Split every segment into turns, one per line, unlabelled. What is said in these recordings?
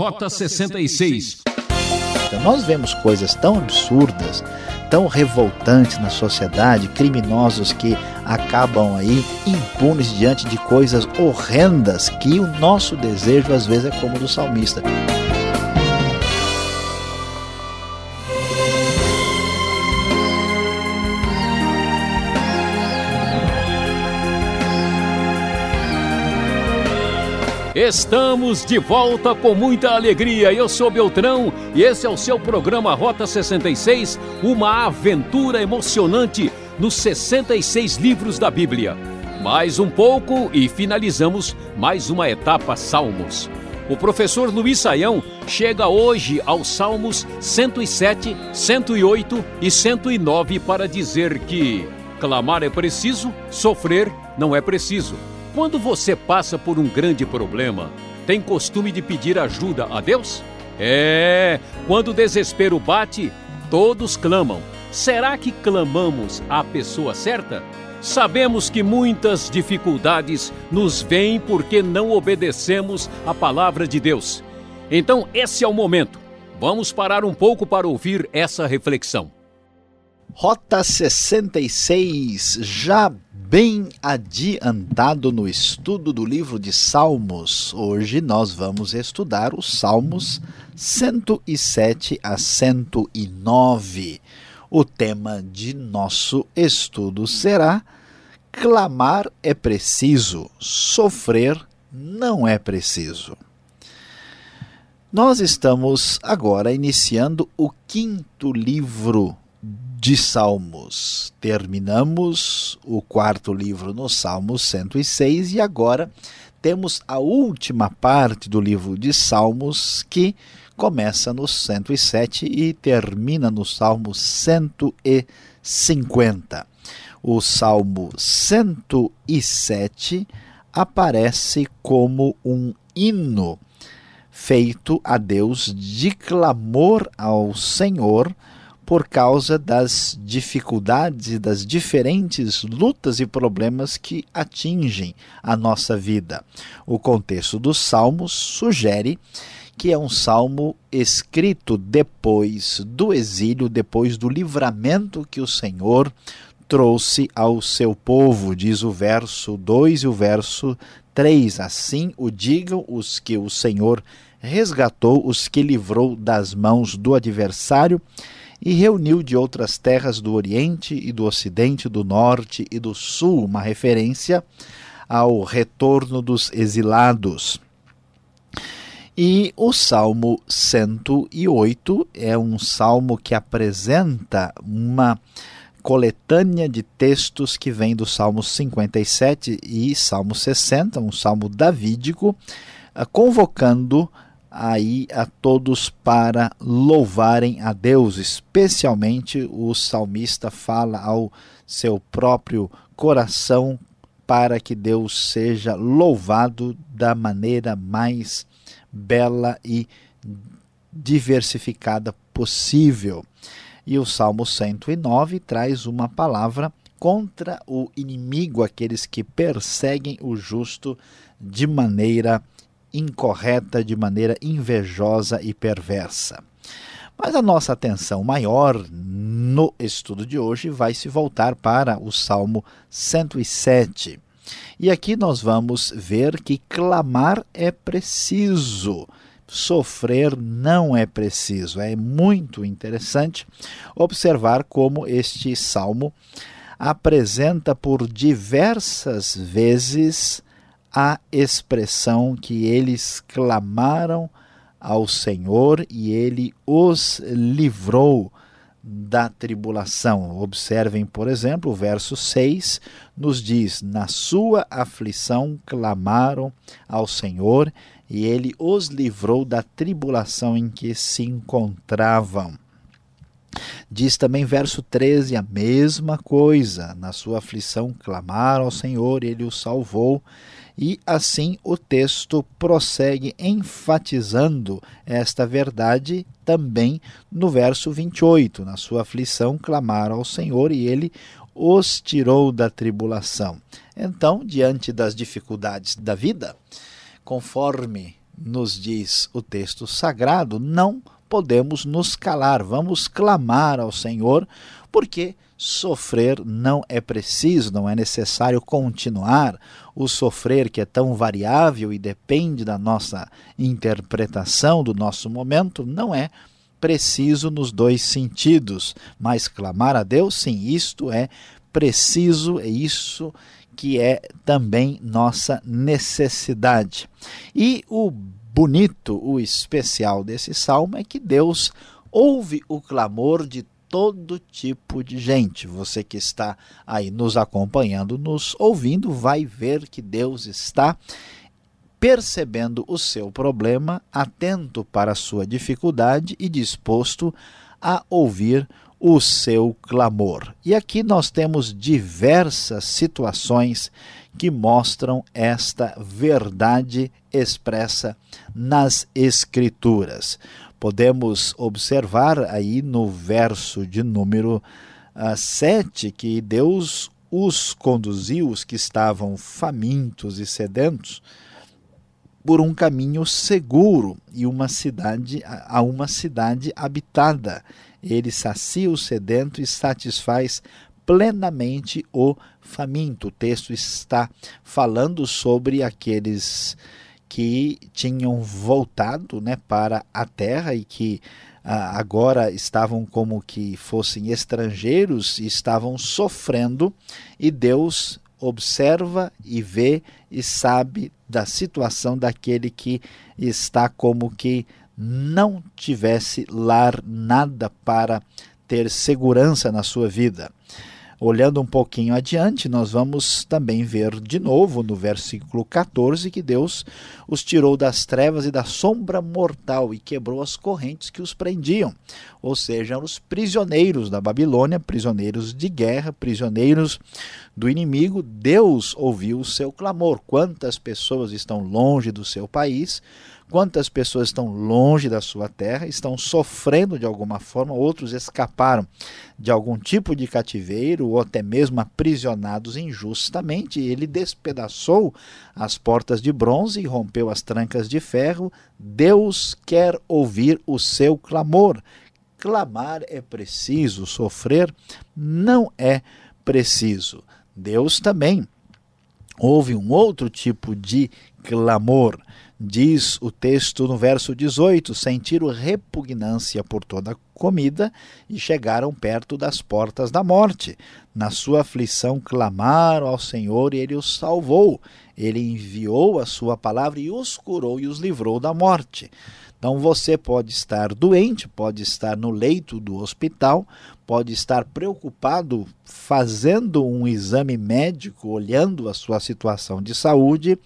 Rota 66.
Então, nós vemos coisas tão absurdas, tão revoltantes na sociedade, criminosos que acabam aí impunes diante de coisas horrendas que o nosso desejo às vezes é como o do salmista.
Estamos de volta com muita alegria. Eu sou Beltrão e esse é o seu programa Rota 66, uma aventura emocionante nos 66 livros da Bíblia. Mais um pouco e finalizamos mais uma etapa Salmos. O professor Luiz Saião chega hoje aos Salmos 107, 108 e 109 para dizer que clamar é preciso, sofrer não é preciso. Quando você passa por um grande problema, tem costume de pedir ajuda a Deus? É, quando o desespero bate, todos clamam. Será que clamamos à pessoa certa? Sabemos que muitas dificuldades nos vêm porque não obedecemos a palavra de Deus. Então, esse é o momento. Vamos parar um pouco para ouvir essa reflexão.
Rota 66, já bem adiantado no estudo do livro de Salmos. Hoje nós vamos estudar os Salmos 107 a 109. O tema de nosso estudo será: Clamar é preciso, sofrer não é preciso. Nós estamos agora iniciando o quinto livro de Salmos. Terminamos o quarto livro no Salmo 106 e agora temos a última parte do livro de Salmos que começa no 107 e termina no Salmo 150. O Salmo 107 aparece como um hino feito a Deus de clamor ao Senhor por causa das dificuldades e das diferentes lutas e problemas que atingem a nossa vida. O contexto dos Salmos sugere que é um salmo escrito depois do exílio, depois do livramento que o Senhor trouxe ao seu povo, diz o verso 2 e o verso 3. Assim o digam os que o Senhor resgatou, os que livrou das mãos do adversário e reuniu de outras terras do Oriente e do Ocidente, do Norte e do Sul, uma referência ao retorno dos exilados. E o Salmo 108 é um salmo que apresenta uma coletânea de textos que vem do Salmo 57 e Salmo 60, um salmo davídico, convocando aí a todos para louvarem a Deus, especialmente o salmista fala ao seu próprio coração para que Deus seja louvado da maneira mais bela e diversificada possível. E o Salmo 109 traz uma palavra contra o inimigo, aqueles que perseguem o justo de maneira incorreta, de maneira invejosa e perversa. Mas a nossa atenção maior no estudo de hoje vai se voltar para o Salmo 107. E aqui nós vamos ver que clamar é preciso, sofrer não é preciso. É muito interessante observar como este salmo apresenta por diversas vezes a expressão que eles clamaram ao Senhor e ele os livrou da tribulação. Observem, por exemplo, o verso 6 nos diz: Na sua aflição clamaram ao Senhor e ele os livrou da tribulação em que se encontravam. Diz também verso 13 a mesma coisa. Na sua aflição clamaram ao Senhor, e ele os salvou e assim o texto prossegue enfatizando esta verdade também no verso 28. Na sua aflição clamaram ao Senhor e ele os tirou da tribulação. Então, diante das dificuldades da vida, conforme nos diz o texto sagrado, não podemos nos calar, vamos clamar ao Senhor, porque sofrer não é preciso, não é necessário continuar. O sofrer, que é tão variável e depende da nossa interpretação, do nosso momento, não é preciso nos dois sentidos. Mas clamar a Deus, sim, isto é preciso, é isso que é também nossa necessidade. E o bonito, o especial desse salmo é que Deus ouve o clamor de todo tipo de gente. Você que está aí nos acompanhando, nos ouvindo, vai ver que Deus está percebendo o seu problema, atento para a sua dificuldade e disposto a ouvir o seu clamor. E aqui nós temos diversas situações que mostram esta verdade expressa nas Escrituras. Podemos observar aí no verso de número uh, ah, 7 que Deus os conduziu, os que estavam famintos e sedentos, por um caminho seguro e uma cidade a uma cidade habitada. Ele sacia o sedento e satisfaz plenamente o faminto. O texto está falando sobre aqueles que tinham voltado né, para a terra e que ah, agora estavam como que fossem estrangeiros e estavam sofrendo, e Deus observa e vê e sabe da situação daquele que está como que não tivesse lar nada para ter segurança na sua vida. Olhando um pouquinho adiante, nós vamos também ver de novo no versículo 14 que Deus os tirou das trevas e da sombra mortal e quebrou as correntes que os prendiam, ou seja, os prisioneiros da Babilônia, prisioneiros de guerra, prisioneiros do inimigo. Deus ouviu o seu clamor. Quantas pessoas estão longe do seu país? Quantas pessoas estão longe da sua terra, estão sofrendo de alguma forma, outros escaparam de algum tipo de cativeiro ou até mesmo aprisionados injustamente. Ele despedaçou as portas de bronze e rompeu as trancas de ferro. Deus quer ouvir o seu clamor. Clamar é preciso, sofrer não é preciso. Deus também houve um outro tipo de clamor. Diz o texto no verso 18: sentiram repugnância por toda comida e chegaram perto das portas da morte. Na sua aflição clamaram ao Senhor e ele os salvou. Ele enviou a sua palavra e os curou e os livrou da morte. Então você pode estar doente, pode estar no leito do hospital, pode estar preocupado fazendo um exame médico, olhando a sua situação de saúde,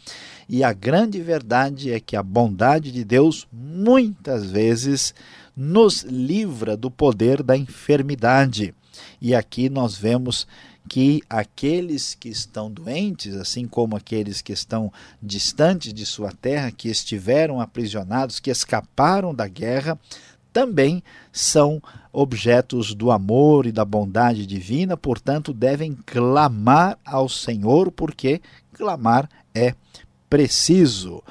e a grande verdade é que a bondade de Deus muitas vezes nos livra do poder da enfermidade. E aqui nós vemos que aqueles que estão doentes, assim como aqueles que estão distantes de sua terra, que estiveram aprisionados, que escaparam da guerra, também são objetos do amor e da bondade divina, portanto, devem clamar ao Senhor, porque clamar é preciso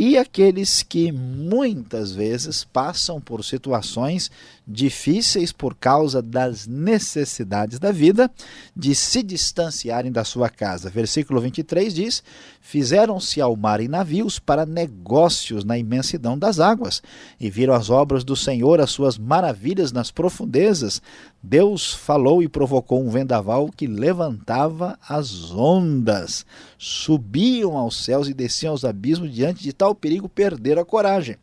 e aqueles que muitas vezes passam por situações difíceis por causa das necessidades da vida de se distanciarem da sua casa. Versículo 23 diz: Fizeram-se ao mar em navios para negócios na imensidão das águas, e viram as obras do Senhor, as suas maravilhas nas profundezas. Deus falou e provocou um vendaval que levantava as ondas. Subiam aos céus e desciam aos abismos diante de tal perigo perder a coragem.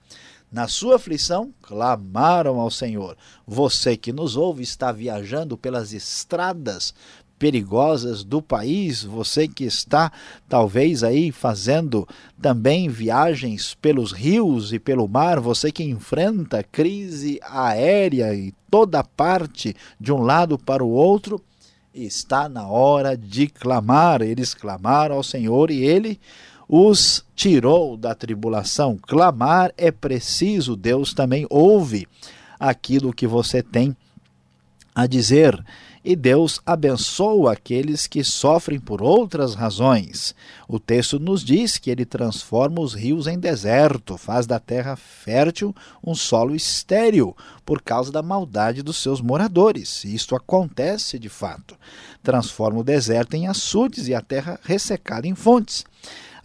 Na sua aflição, clamaram ao Senhor. Você que nos ouve está viajando pelas estradas perigosas do país, você que está talvez aí fazendo também viagens pelos rios e pelo mar, você que enfrenta crise aérea e toda parte de um lado para o outro, está na hora de clamar. Eles clamaram ao Senhor e ele os tirou da tribulação. Clamar é preciso, Deus também ouve aquilo que você tem a dizer: E Deus abençoa aqueles que sofrem por outras razões. O texto nos diz que ele transforma os rios em deserto, faz da terra fértil um solo estéril, por causa da maldade dos seus moradores. E isto acontece de fato. Transforma o deserto em açudes e a terra ressecada em fontes.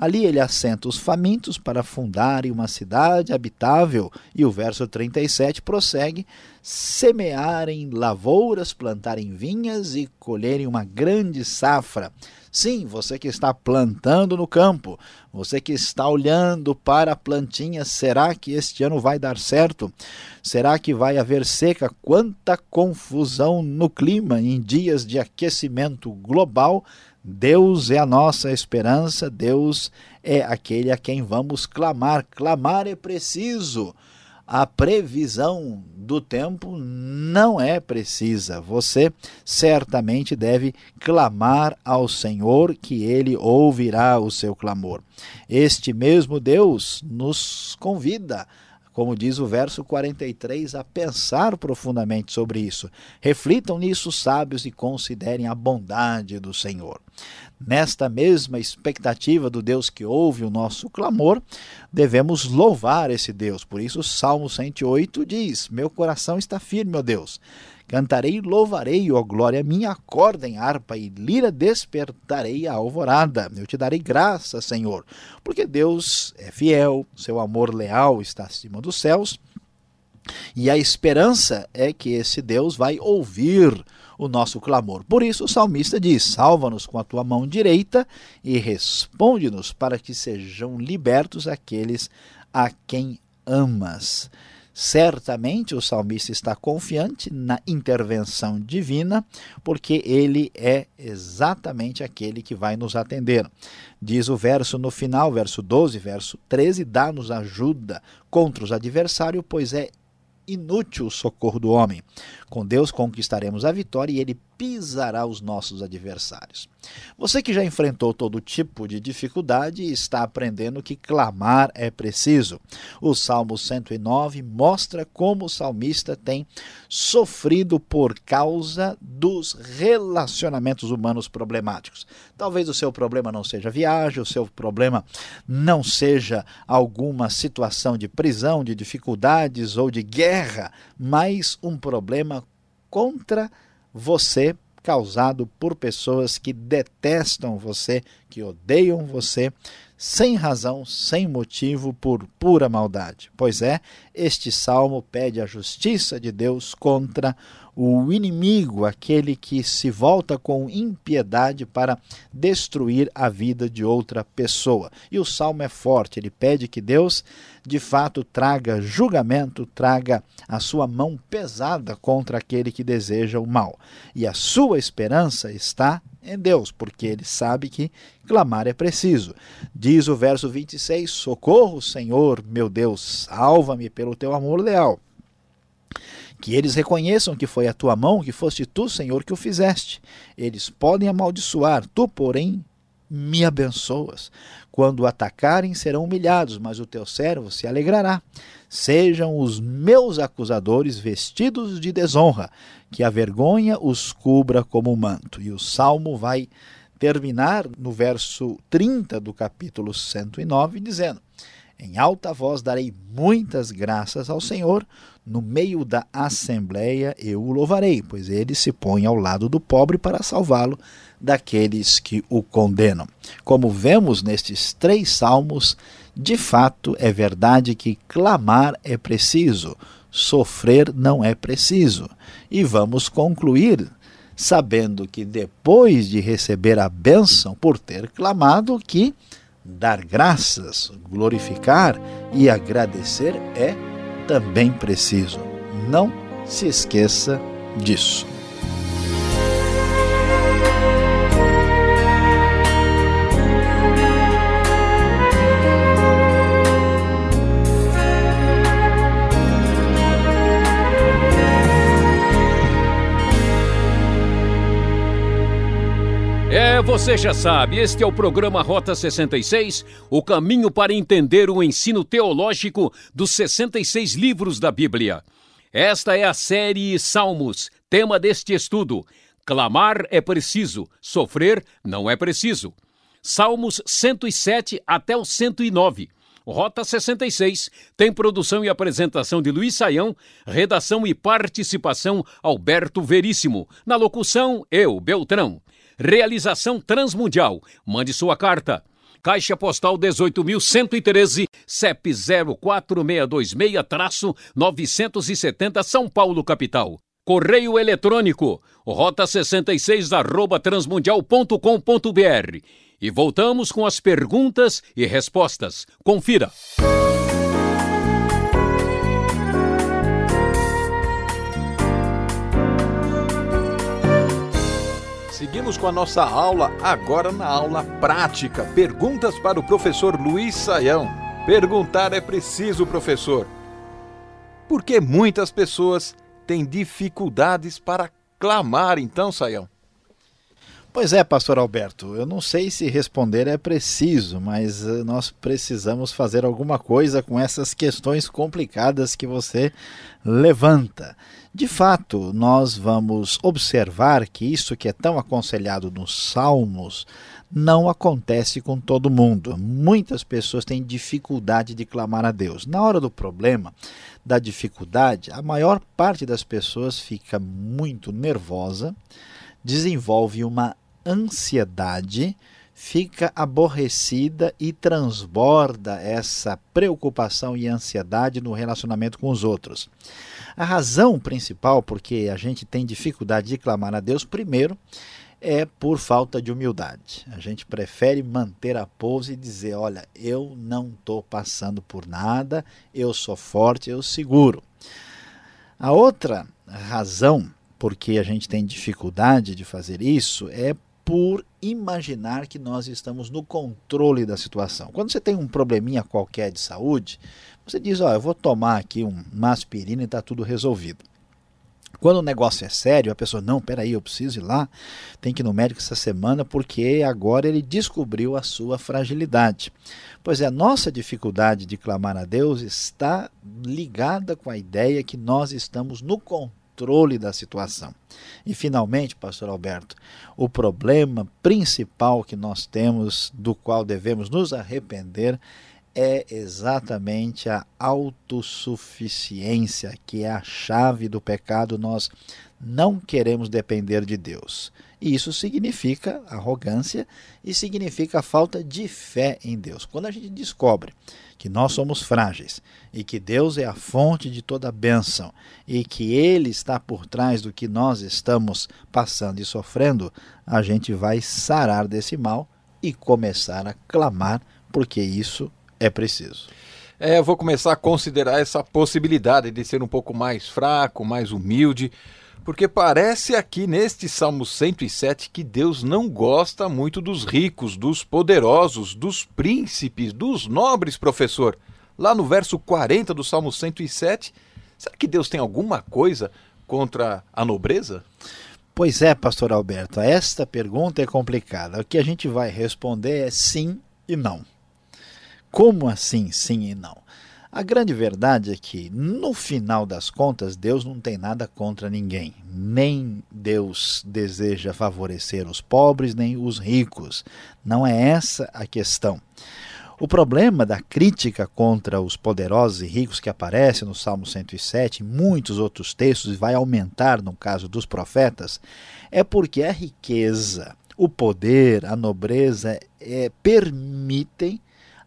Ali ele assenta os famintos para fundarem uma cidade habitável. E o verso 37 prossegue: semearem lavouras, plantarem vinhas e colherem uma grande safra. Sim, você que está plantando no campo, você que está olhando para a plantinha, será que este ano vai dar certo? Será que vai haver seca? Quanta confusão no clima em dias de aquecimento global Deus é a nossa esperança, Deus é aquele a quem vamos clamar. Clamar é preciso. A previsão do tempo não é precisa. Você certamente deve clamar ao Senhor, que ele ouvirá o seu clamor. Este mesmo Deus nos convida como diz o verso 43, a pensar profundamente sobre isso. Reflitam nisso, sábios, e considerem a bondade do Senhor. Nesta mesma expectativa do Deus que ouve o nosso clamor, devemos louvar esse Deus. Por isso, o Salmo 108 diz: Meu coração está firme, ó Deus. Cantarei e louvarei, ó glória minha, acorda em harpa e lira despertarei a alvorada. Eu te darei graça, Senhor, porque Deus é fiel, seu amor leal está acima dos céus, e a esperança é que esse Deus vai ouvir o nosso clamor. Por isso o salmista diz: Salva-nos com a tua mão direita e responde-nos para que sejam libertos aqueles a quem amas. Certamente o salmista está confiante na intervenção divina, porque ele é exatamente aquele que vai nos atender. Diz o verso no final, verso 12, verso 13: dá-nos ajuda contra os adversários, pois é inútil o socorro do homem. Com Deus conquistaremos a vitória e ele pisará os nossos adversários. Você que já enfrentou todo tipo de dificuldade está aprendendo que clamar é preciso. O Salmo 109 mostra como o salmista tem sofrido por causa dos relacionamentos humanos problemáticos. Talvez o seu problema não seja viagem, o seu problema não seja alguma situação de prisão, de dificuldades ou de guerra, mas um problema contra você causado por pessoas que detestam você, que odeiam você, sem razão, sem motivo, por pura maldade. Pois é, este salmo pede a justiça de Deus contra o inimigo, aquele que se volta com impiedade para destruir a vida de outra pessoa. E o salmo é forte, ele pede que Deus de fato traga julgamento, traga a sua mão pesada contra aquele que deseja o mal. E a sua esperança está em Deus, porque ele sabe que clamar é preciso. Diz o verso 26: Socorro, Senhor, meu Deus, salva-me pelo teu amor leal que eles reconheçam que foi a tua mão, que foste tu, Senhor, que o fizeste. Eles podem amaldiçoar, tu, porém, me abençoas. Quando atacarem, serão humilhados, mas o teu servo se alegrará. Sejam os meus acusadores vestidos de desonra, que a vergonha os cubra como manto. E o salmo vai terminar no verso 30 do capítulo 109, dizendo: Em alta voz darei muitas graças ao Senhor no meio da assembleia eu o louvarei, pois ele se põe ao lado do pobre para salvá-lo daqueles que o condenam. Como vemos nestes três salmos, de fato é verdade que clamar é preciso, sofrer não é preciso. E vamos concluir sabendo que depois de receber a bênção por ter clamado, que dar graças, glorificar e agradecer é também preciso. Não se esqueça disso.
Você já sabe, este é o programa Rota 66, o caminho para entender o ensino teológico dos 66 livros da Bíblia. Esta é a série Salmos, tema deste estudo. Clamar é preciso, sofrer não é preciso. Salmos 107 até o 109. Rota 66 tem produção e apresentação de Luiz Saião, redação e participação Alberto Veríssimo. Na locução, eu, Beltrão. Realização Transmundial. Mande sua carta. Caixa Postal 18.113, CEP 04626-970 São Paulo, capital. Correio eletrônico, rota 66 arroba transmundial.com.br. E voltamos com as perguntas e respostas. Confira.
Seguimos com a nossa aula, agora na aula prática. Perguntas para o professor Luiz Saião. Perguntar é preciso, professor. Porque muitas pessoas têm dificuldades para clamar, então, Saião?
Pois é, pastor Alberto, eu não sei se responder é preciso, mas eh, nós precisamos fazer alguma coisa com essas questões complicadas que você levanta. De fato, nós vamos observar que isso que é tão aconselhado nos Salmos não acontece com todo mundo. Muitas pessoas têm dificuldade de clamar a Deus. Na hora do problema, da dificuldade, a maior parte das pessoas fica muito nervosa, desenvolve uma ansiedade, fica aborrecida e transborda essa preocupação e ansiedade no relacionamento com os outros. A razão principal porque a gente tem dificuldade de clamar a Deus, primeiro, é por falta de humildade. A gente prefere manter a pose e dizer: olha, eu não estou passando por nada, eu sou forte, eu seguro. A outra razão porque a gente tem dificuldade de fazer isso é por imaginar que nós estamos no controle da situação. Quando você tem um probleminha qualquer de saúde, você diz: Ó, oh, eu vou tomar aqui uma aspirina e está tudo resolvido. Quando o negócio é sério, a pessoa, não, peraí, eu preciso ir lá, tem que ir no médico essa semana porque agora ele descobriu a sua fragilidade. Pois é, a nossa dificuldade de clamar a Deus está ligada com a ideia que nós estamos no controle controle da situação. E finalmente, pastor Alberto, o problema principal que nós temos, do qual devemos nos arrepender, é exatamente a autossuficiência, que é a chave do pecado. Nós não queremos depender de Deus. E isso significa arrogância e significa falta de fé em Deus. Quando a gente descobre que nós somos frágeis e que Deus é a fonte de toda bênção e que Ele está por trás do que nós estamos passando e sofrendo, a gente vai sarar desse mal e começar a clamar, porque isso é preciso.
É, eu vou começar a considerar essa possibilidade de ser um pouco mais fraco, mais humilde porque parece aqui neste Salmo 107 que Deus não gosta muito dos ricos, dos poderosos, dos príncipes, dos nobres, professor. Lá no verso 40 do Salmo 107, será que Deus tem alguma coisa contra a nobreza?
Pois é, pastor Alberto, esta pergunta é complicada. O que a gente vai responder é sim e não. Como assim sim e não? A grande verdade é que, no final das contas, Deus não tem nada contra ninguém. Nem Deus deseja favorecer os pobres, nem os ricos. Não é essa a questão. O problema da crítica contra os poderosos e ricos que aparece no Salmo 107 e muitos outros textos, e vai aumentar no caso dos profetas, é porque a riqueza, o poder, a nobreza é, permitem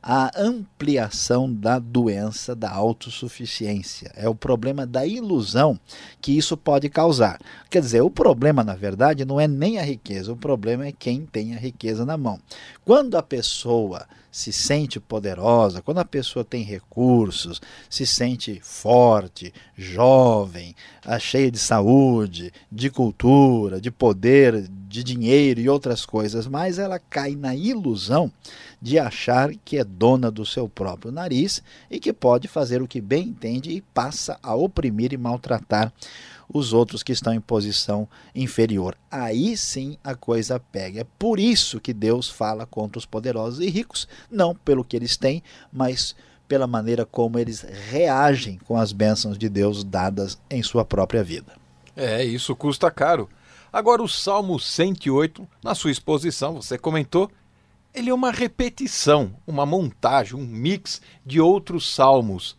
a ampliação da doença da autossuficiência. É o problema da ilusão que isso pode causar. Quer dizer, o problema, na verdade, não é nem a riqueza, o problema é quem tem a riqueza na mão. Quando a pessoa se sente poderosa, quando a pessoa tem recursos, se sente forte, jovem, cheia de saúde, de cultura, de poder, de dinheiro e outras coisas, mas ela cai na ilusão de achar que é dona do seu próprio nariz e que pode fazer o que bem entende e passa a oprimir e maltratar os outros que estão em posição inferior. Aí sim a coisa pega. É por isso que Deus fala contra os poderosos e ricos, não pelo que eles têm, mas pela maneira como eles reagem com as bênçãos de Deus dadas em sua própria vida.
É, isso custa caro. Agora, o Salmo 108, na sua exposição, você comentou, ele é uma repetição, uma montagem, um mix de outros salmos.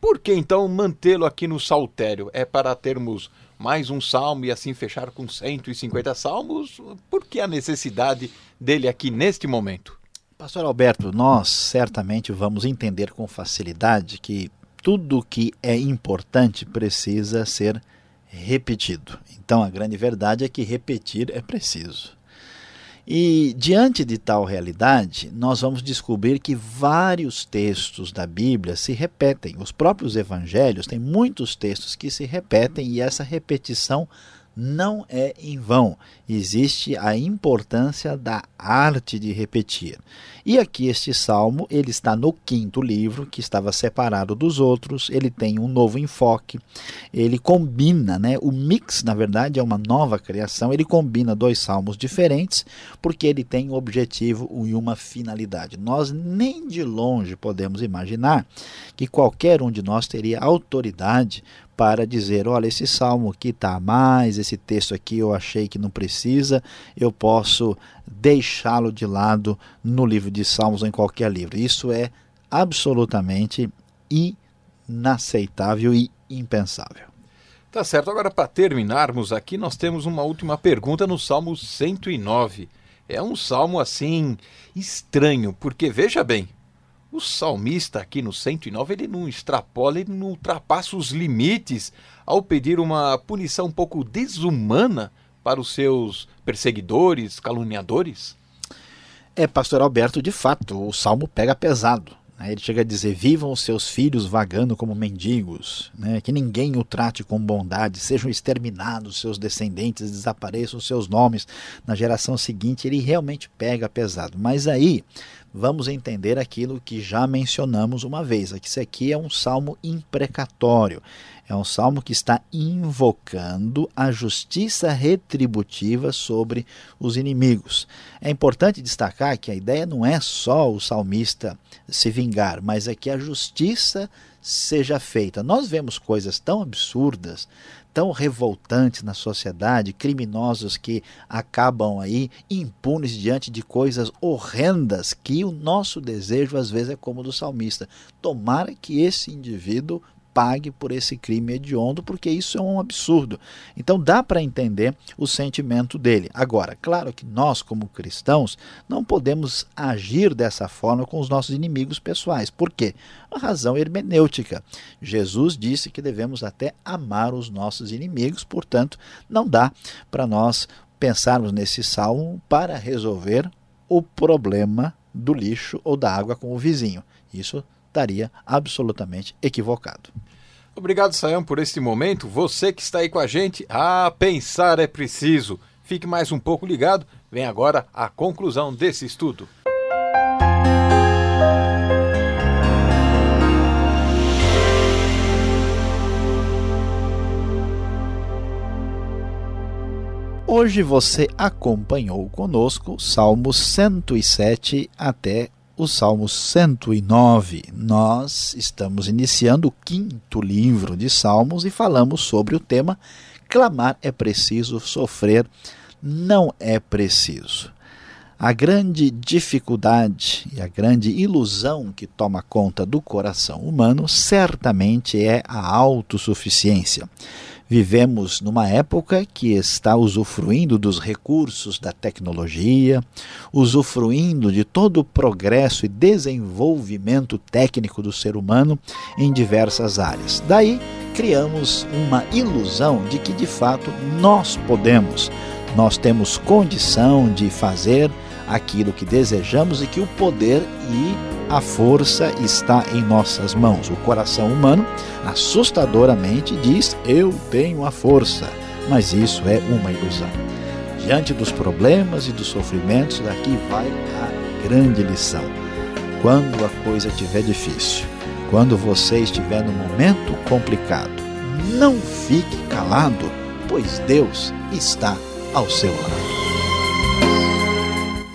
Por que então mantê-lo aqui no saltério? É para termos mais um salmo e assim fechar com 150 salmos? Por que a necessidade dele aqui neste momento?
Pastor Alberto, nós certamente vamos entender com facilidade que tudo que é importante precisa ser repetido. Então a grande verdade é que repetir é preciso. E diante de tal realidade, nós vamos descobrir que vários textos da Bíblia se repetem. Os próprios evangelhos têm muitos textos que se repetem e essa repetição não é em vão. Existe a importância da arte de repetir. E aqui este salmo, ele está no quinto livro, que estava separado dos outros, ele tem um novo enfoque, ele combina, né? O mix, na verdade, é uma nova criação, ele combina dois salmos diferentes, porque ele tem um objetivo e uma finalidade. Nós nem de longe podemos imaginar que qualquer um de nós teria autoridade para dizer: olha, esse salmo aqui está a mais, esse texto aqui eu achei que não precisa, eu posso deixá-lo de lado no livro de Salmos ou em qualquer livro. Isso é absolutamente inaceitável e impensável.
Tá certo. Agora, para terminarmos aqui, nós temos uma última pergunta no Salmo 109. É um salmo assim estranho, porque veja bem, o salmista aqui no 109 ele não extrapola, ele não ultrapassa os limites ao pedir uma punição um pouco desumana para os seus perseguidores, caluniadores?
É, pastor Alberto, de fato, o salmo pega pesado. Né? Ele chega a dizer: Vivam os seus filhos vagando como mendigos, né? que ninguém o trate com bondade, sejam exterminados seus descendentes, desapareçam seus nomes na geração seguinte. Ele realmente pega pesado. Mas aí vamos entender aquilo que já mencionamos uma vez. Isso aqui é um salmo imprecatório. É um salmo que está invocando a justiça retributiva sobre os inimigos. É importante destacar que a ideia não é só o salmista se vingar, mas é que a justiça seja feita. Nós vemos coisas tão absurdas, tão revoltantes na sociedade, criminosos que acabam aí impunes diante de coisas horrendas, que o nosso desejo às vezes é como o do salmista. Tomara que esse indivíduo pague por esse crime hediondo, porque isso é um absurdo. Então dá para entender o sentimento dele. Agora, claro que nós, como cristãos, não podemos agir dessa forma com os nossos inimigos pessoais. Por quê? A razão hermenêutica. Jesus disse que devemos até amar os nossos inimigos, portanto, não dá para nós pensarmos nesse salmo para resolver o problema do lixo ou da água com o vizinho. Isso estaria absolutamente equivocado.
Obrigado, Sayão, por este momento. Você que está aí com a gente, a pensar é preciso. Fique mais um pouco ligado. Vem agora a conclusão desse estudo.
Hoje você acompanhou conosco Salmos 107 até o Salmo 109. Nós estamos iniciando o quinto livro de Salmos e falamos sobre o tema Clamar é preciso, sofrer não é preciso. A grande dificuldade e a grande ilusão que toma conta do coração humano certamente é a autossuficiência. Vivemos numa época que está usufruindo dos recursos da tecnologia, usufruindo de todo o progresso e desenvolvimento técnico do ser humano em diversas áreas. Daí criamos uma ilusão de que de fato nós podemos, nós temos condição de fazer aquilo que desejamos e que o poder e a força está em nossas mãos. O coração humano, assustadoramente, diz: Eu tenho a força. Mas isso é uma ilusão. Diante dos problemas e dos sofrimentos, daqui vai a grande lição. Quando a coisa estiver difícil, quando você estiver no momento complicado, não fique calado, pois Deus está ao seu lado.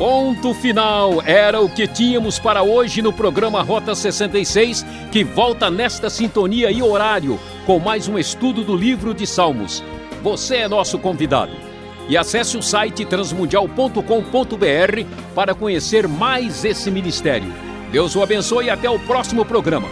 Ponto final. Era o que tínhamos para hoje no programa Rota 66, que volta nesta sintonia e horário com mais um estudo do livro de Salmos. Você é nosso convidado. E acesse o site transmundial.com.br para conhecer mais esse ministério. Deus o abençoe e até o próximo programa.